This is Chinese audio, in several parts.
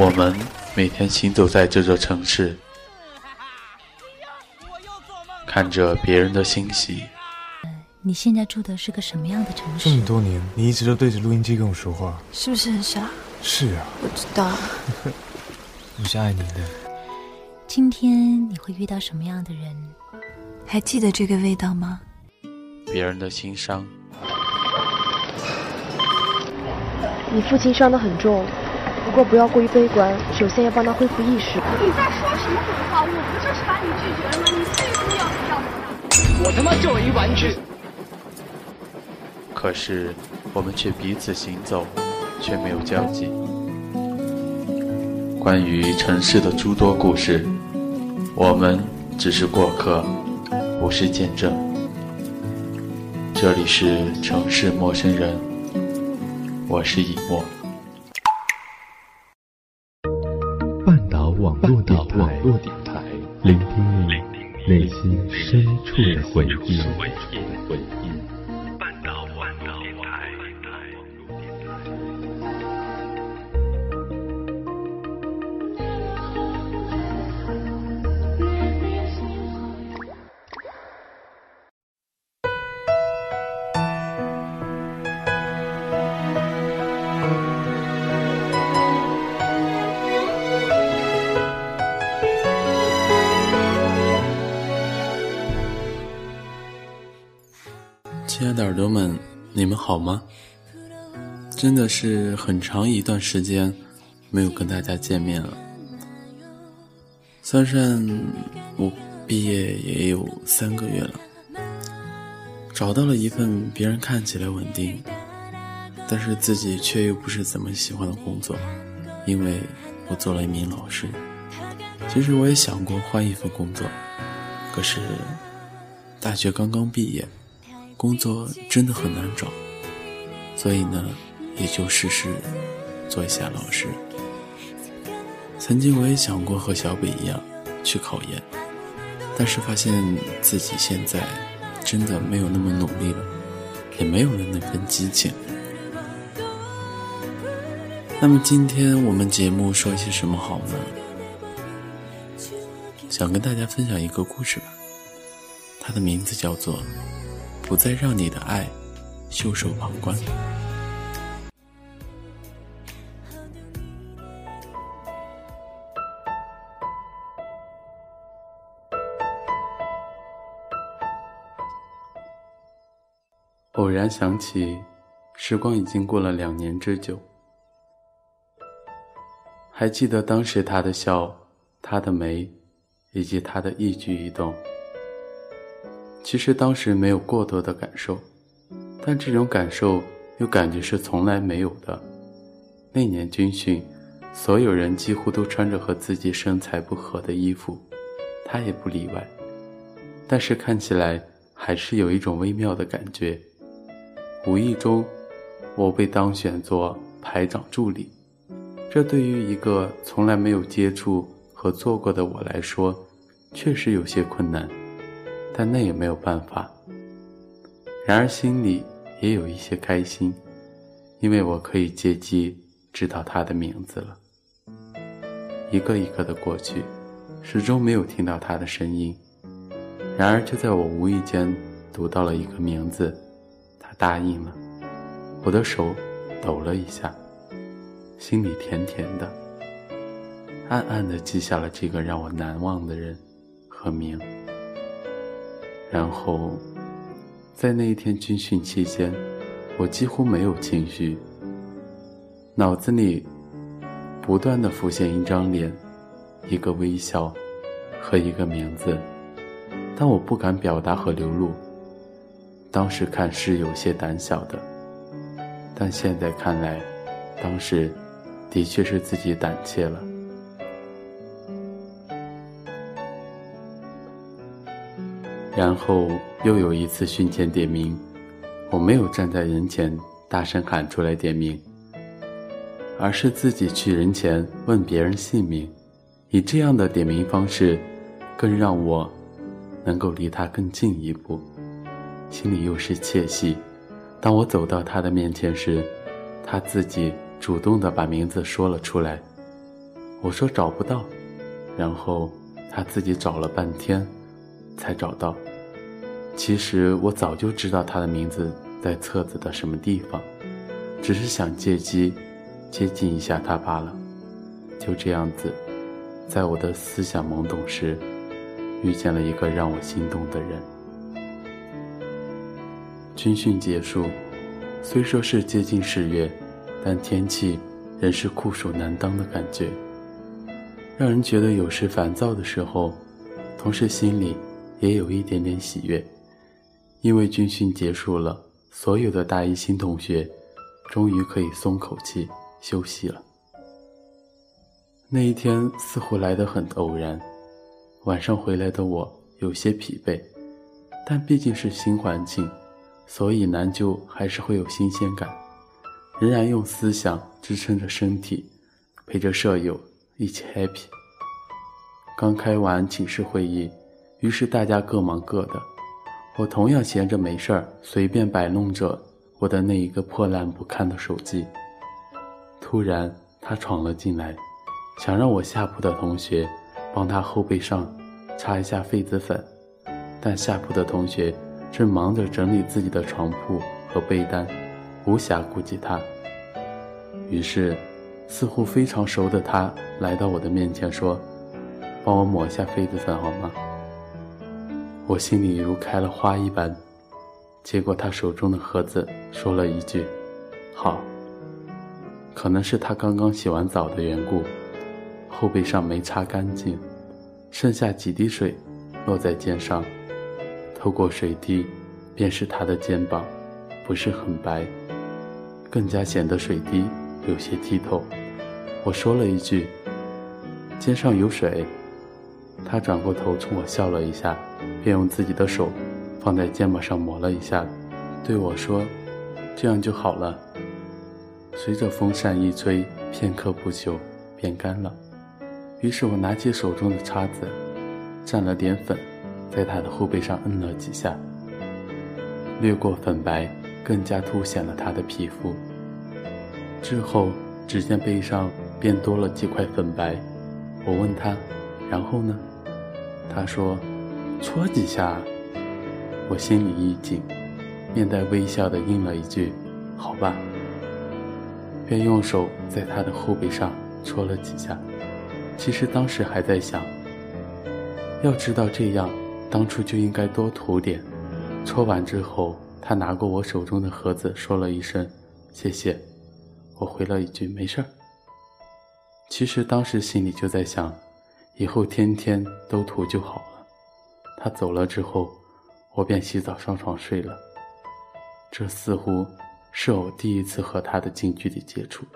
我们每天行走在这座城市，看着别人的欣喜。你现在住的是个什么样的城市？这么多年，你一直都对着录音机跟我说话，是不是很傻？是啊，我知道。我是爱你的。今天你会遇到什么样的人？还记得这个味道吗？别人的心伤。你父亲伤得很重，不过不要过于悲观，首先要帮他恢复意识。你在说什么鬼话？我不就是把你拒绝了吗？你非说要不要我我他妈就一玩具。可是我们却彼此行走，却没有交集。关于城市的诸多故事，我们只是过客，不是见证。这里是城市陌生人。我是以沫。网络电台，聆听你内心深处的回忆。耳朵们，你们好吗？真的是很长一段时间没有跟大家见面了。算算，我毕业也有三个月了，找到了一份别人看起来稳定，但是自己却又不是怎么喜欢的工作，因为我做了一名老师。其实我也想过换一份工作，可是大学刚刚毕业。工作真的很难找，所以呢，也就试试做一下老师。曾经我也想过和小北一样去考研，但是发现自己现在真的没有那么努力了，也没有了那份激情。那么今天我们节目说一些什么好呢？想跟大家分享一个故事吧，它的名字叫做。不再让你的爱袖手旁观。偶然想起，时光已经过了两年之久。还记得当时他的笑，他的眉，以及他的一举一动。其实当时没有过多的感受，但这种感受又感觉是从来没有的。那年军训，所有人几乎都穿着和自己身材不合的衣服，他也不例外。但是看起来还是有一种微妙的感觉。无意中，我被当选做排长助理，这对于一个从来没有接触和做过的我来说，确实有些困难。但那也没有办法。然而心里也有一些开心，因为我可以借机知道他的名字了。一个一个的过去，始终没有听到他的声音。然而就在我无意间读到了一个名字，他答应了。我的手抖了一下，心里甜甜的，暗暗的记下了这个让我难忘的人和名。然后，在那一天军训期间，我几乎没有情绪，脑子里不断的浮现一张脸、一个微笑和一个名字，但我不敢表达和流露。当时看是有些胆小的，但现在看来，当时的确是自己胆怯了。然后又有一次训前点名，我没有站在人前大声喊出来点名，而是自己去人前问别人姓名，以这样的点名方式，更让我能够离他更近一步，心里又是窃喜。当我走到他的面前时，他自己主动的把名字说了出来，我说找不到，然后他自己找了半天，才找到。其实我早就知道他的名字在册子的什么地方，只是想借机接近一下他罢了。就这样子，在我的思想懵懂时，遇见了一个让我心动的人。军训结束，虽说是接近十月，但天气仍是酷暑难当的感觉。让人觉得有时烦躁的时候，同时心里也有一点点喜悦，因为军训结束了，所有的大一新同学终于可以松口气休息了。那一天似乎来得很偶然，晚上回来的我有些疲惫，但毕竟是新环境，所以难就还是会有新鲜感，仍然用思想支撑着身体，陪着舍友。一起 happy。刚开完寝室会议，于是大家各忙各的。我同样闲着没事儿，随便摆弄着我的那一个破烂不堪的手机。突然，他闯了进来，想让我下铺的同学帮他后背上擦一下痱子粉，但下铺的同学正忙着整理自己的床铺和被单，无暇顾及他。于是。似乎非常熟的他来到我的面前说：“帮我抹一下痱子粉好吗？”我心里如开了花一般，接过他手中的盒子，说了一句：“好。”可能是他刚刚洗完澡的缘故，后背上没擦干净，剩下几滴水落在肩上，透过水滴，便是他的肩膀，不是很白，更加显得水滴有些剔透。我说了一句：“肩上有水。”他转过头冲我笑了一下，便用自己的手放在肩膀上抹了一下，对我说：“这样就好了。”随着风扇一吹，片刻不久便干了。于是我拿起手中的叉子，蘸了点粉，在他的后背上摁了几下，掠过粉白，更加凸显了他的皮肤。之后，只见背上。便多了几块粉白，我问他，然后呢？他说：“搓几下。”我心里一紧，面带微笑的应了一句：“好吧。”便用手在他的后背上搓了几下。其实当时还在想，要知道这样，当初就应该多涂点。搓完之后，他拿过我手中的盒子，说了一声：“谢谢。”我回了一句：“没事儿。”其实当时心里就在想，以后天天都涂就好了。他走了之后，我便洗澡上床睡了。这似乎是我第一次和他的近距离接触。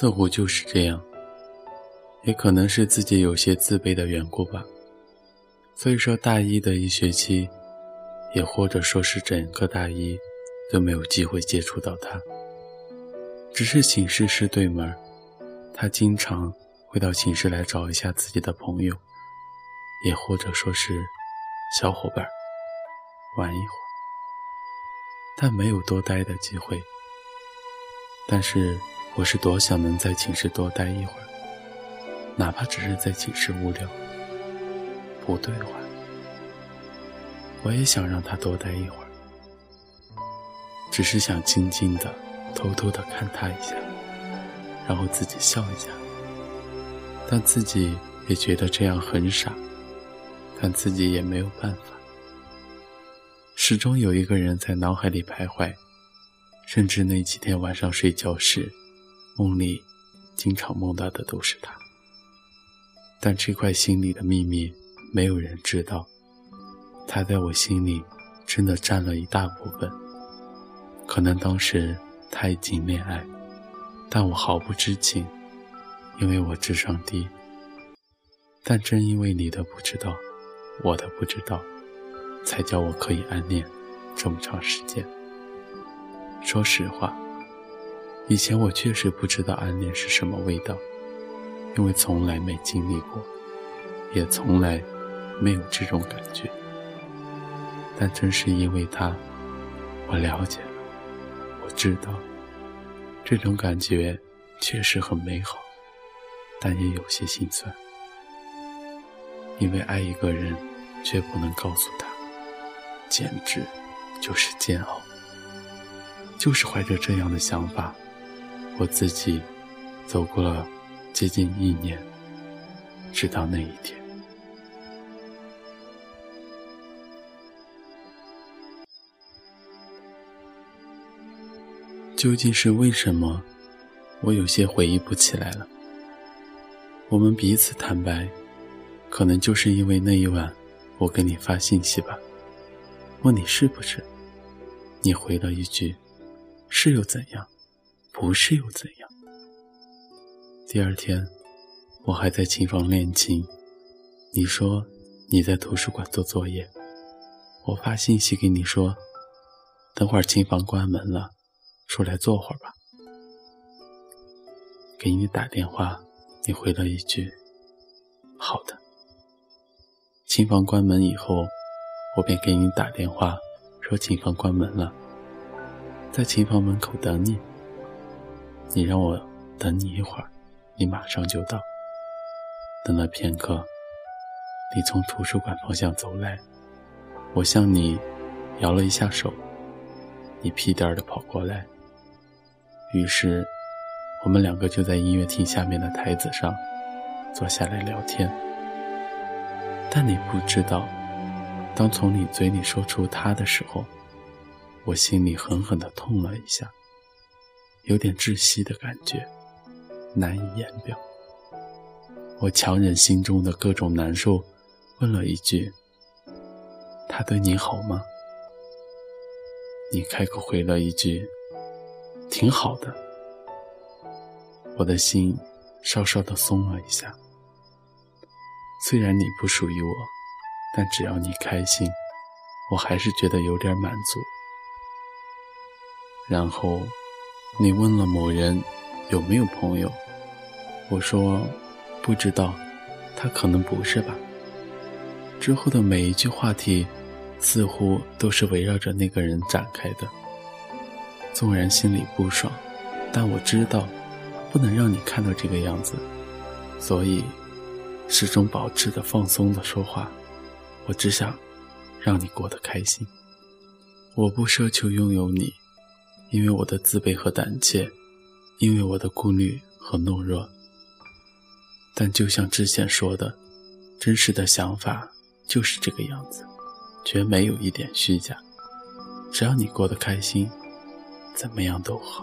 似乎就是这样，也可能是自己有些自卑的缘故吧。所以说，大一的一学期，也或者说是整个大一，都没有机会接触到他。只是寝室是对门，他经常会到寝室来找一下自己的朋友，也或者说是小伙伴，玩一会儿，但没有多待的机会。但是。我是多想能在寝室多待一会儿，哪怕只是在寝室无聊，不对话。我也想让他多待一会儿，只是想静静的、偷偷的看他一下，然后自己笑一下，但自己也觉得这样很傻，但自己也没有办法。始终有一个人在脑海里徘徊，甚至那几天晚上睡觉时，梦里经常梦到的都是他。但这块心里的秘密，没有人知道。他在我心里真的占了一大部分。可能当时他已经恋爱，但我毫不知情，因为我智商低。但正因为你的不知道，我的不知道，才叫我可以暗恋这么长时间。说实话，以前我确实不知道暗恋是什么味道。因为从来没经历过，也从来没有这种感觉。但正是因为他，我了解了，我知道，这种感觉确实很美好，但也有些心酸。因为爱一个人，却不能告诉他，简直就是煎熬。就是怀着这样的想法，我自己走过了。接近一年，直到那一天，究竟是为什么？我有些回忆不起来了。我们彼此坦白，可能就是因为那一晚，我给你发信息吧，问你是不是，你回了一句：“是又怎样？不是又怎样？”第二天，我还在琴房练琴。你说你在图书馆做作业，我发信息给你说，等会儿琴房关门了，出来坐会儿吧。给你打电话，你回了一句：“好的。”琴房关门以后，我便给你打电话，说琴房关门了，在琴房门口等你。你让我等你一会儿。你马上就到。等了片刻，你从图书馆方向走来，我向你摇了一下手，你屁颠儿的跑过来。于是，我们两个就在音乐厅下面的台子上坐下来聊天。但你不知道，当从你嘴里说出他的时候，我心里狠狠的痛了一下，有点窒息的感觉。难以言表。我强忍心中的各种难受，问了一句：“他对你好吗？”你开口回了一句：“挺好的。”我的心稍稍的松了一下。虽然你不属于我，但只要你开心，我还是觉得有点满足。然后，你问了某人。有没有朋友？我说不知道，他可能不是吧。之后的每一句话题，似乎都是围绕着那个人展开的。纵然心里不爽，但我知道不能让你看到这个样子，所以始终保持的放松的说话。我只想让你过得开心。我不奢求拥有你，因为我的自卑和胆怯。因为我的顾虑和懦弱，但就像之前说的，真实的想法就是这个样子，绝没有一点虚假。只要你过得开心，怎么样都好。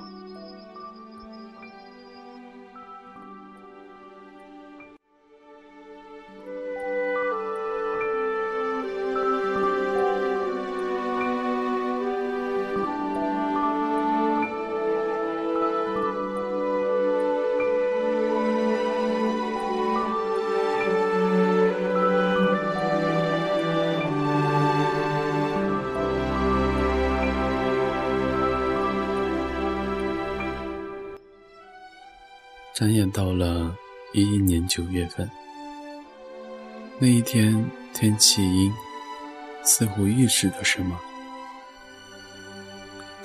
转眼到了一一年九月份，那一天天气阴，似乎预示着什么，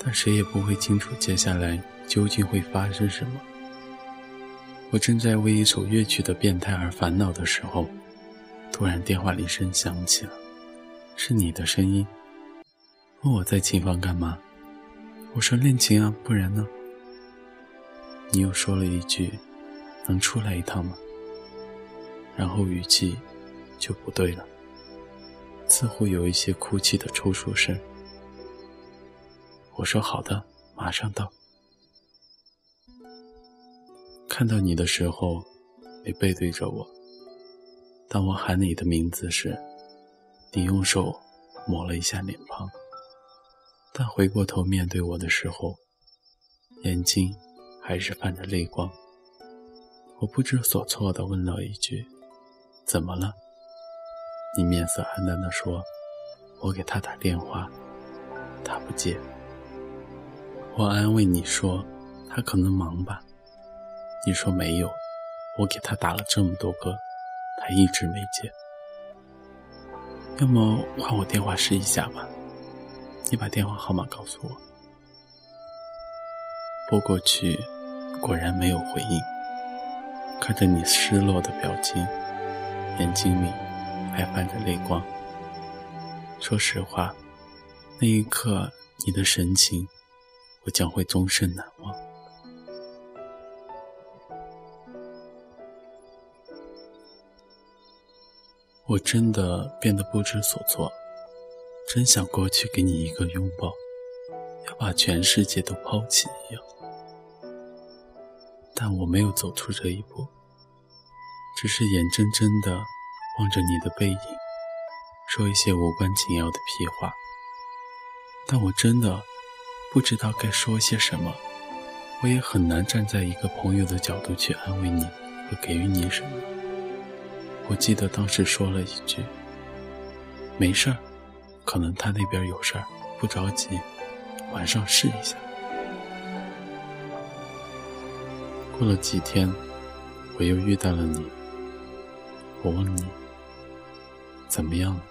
但谁也不会清楚接下来究竟会发生什么。我正在为一首乐曲的变态而烦恼的时候，突然电话铃声响起了，是你的声音，问我在琴房干嘛？我说练琴啊，不然呢？你又说了一句：“能出来一趟吗？”然后语气就不对了，似乎有一些哭泣的抽搐声。我说：“好的，马上到。”看到你的时候，你背对着我。当我喊你的名字时，你用手抹了一下脸庞。但回过头面对我的时候，眼睛还是泛着泪光。我不知所措地问了一句：“怎么了？”你面色黯淡地说：“我给他打电话，他不接。”我安慰你说：“他可能忙吧。”你说没有，我给他打了这么多个，他一直没接。要么换我电话试一下吧。你把电话号码告诉我。拨过去，果然没有回应。看着你失落的表情，眼睛里还泛着泪光。说实话，那一刻你的神情，我将会终身难忘。我真的变得不知所措，真想过去给你一个拥抱，要把全世界都抛弃一样。但我没有走出这一步，只是眼睁睁地望着你的背影，说一些无关紧要的屁话。但我真的不知道该说些什么，我也很难站在一个朋友的角度去安慰你和给予你什么。我记得当时说了一句：“没事儿，可能他那边有事儿，不着急，晚上试一下。”过了几天，我又遇到了你。我问你：“怎么样了？”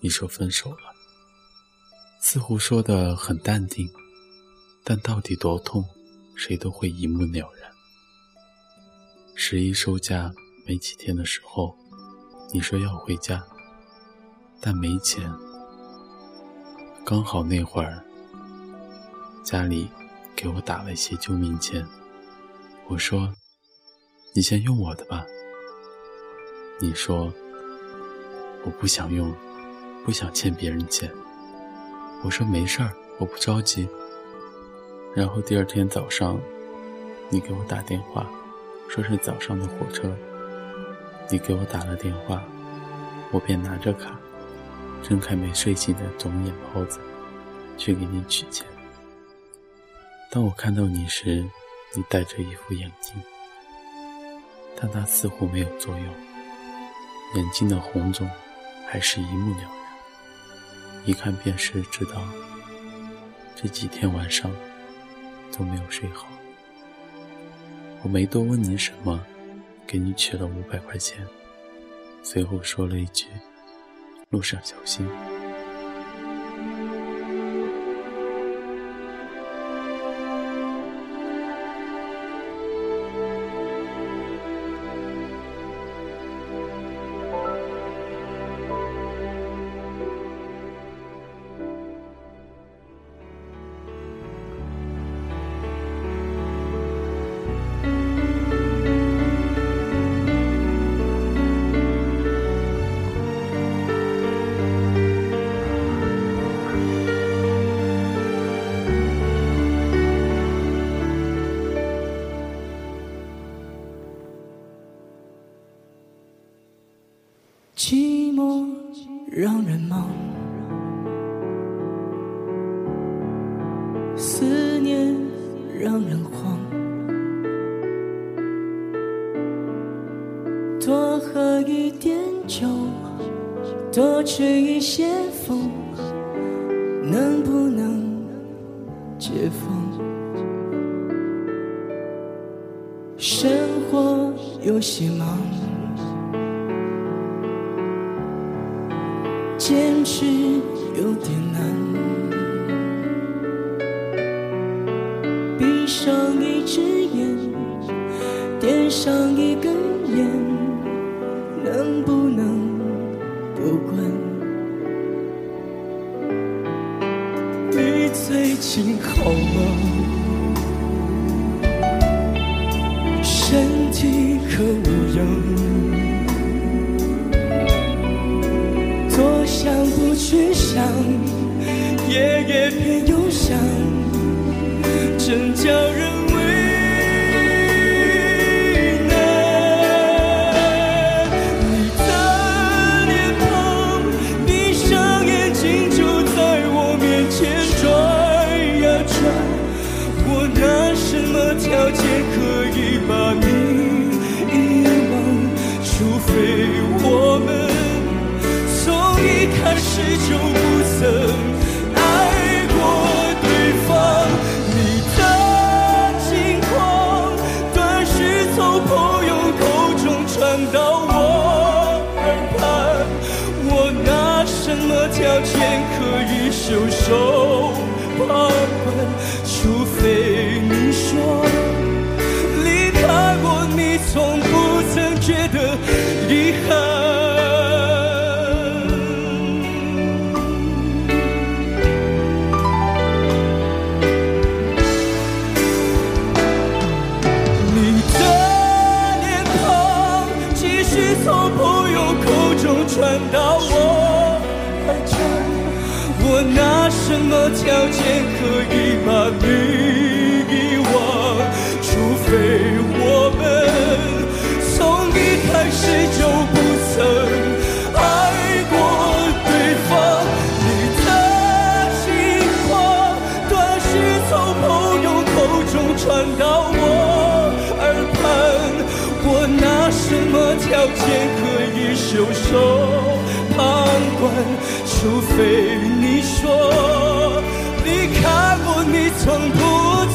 你说分手了，似乎说的很淡定，但到底多痛，谁都会一目了然。十一收假。没几天的时候，你说要回家，但没钱。刚好那会儿，家里给我打了一些救命钱。我说：“你先用我的吧。”你说：“我不想用，不想欠别人钱。”我说：“没事儿，我不着急。”然后第二天早上，你给我打电话，说是早上的火车。你给我打了电话，我便拿着卡，睁开没睡醒的肿眼泡子，去给你取钱。当我看到你时，你戴着一副眼镜，但它似乎没有作用，眼睛的红肿还是一目了然，一看便是知道这几天晚上都没有睡好。我没多问你什么。给你取了五百块钱，随后说了一句：“路上小心。”活有些忙。坚持有点难，闭上一只眼，点上可以把你遗忘，除非我们从一开始就不曾爱过对方。你的情话，短讯从朋友口中传到我耳畔。我拿什么条件可以袖手旁观？除非你说。你曾不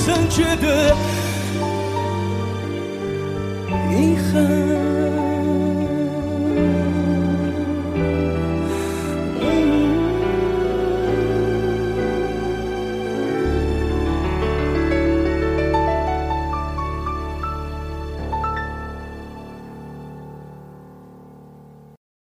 曾觉得遗憾？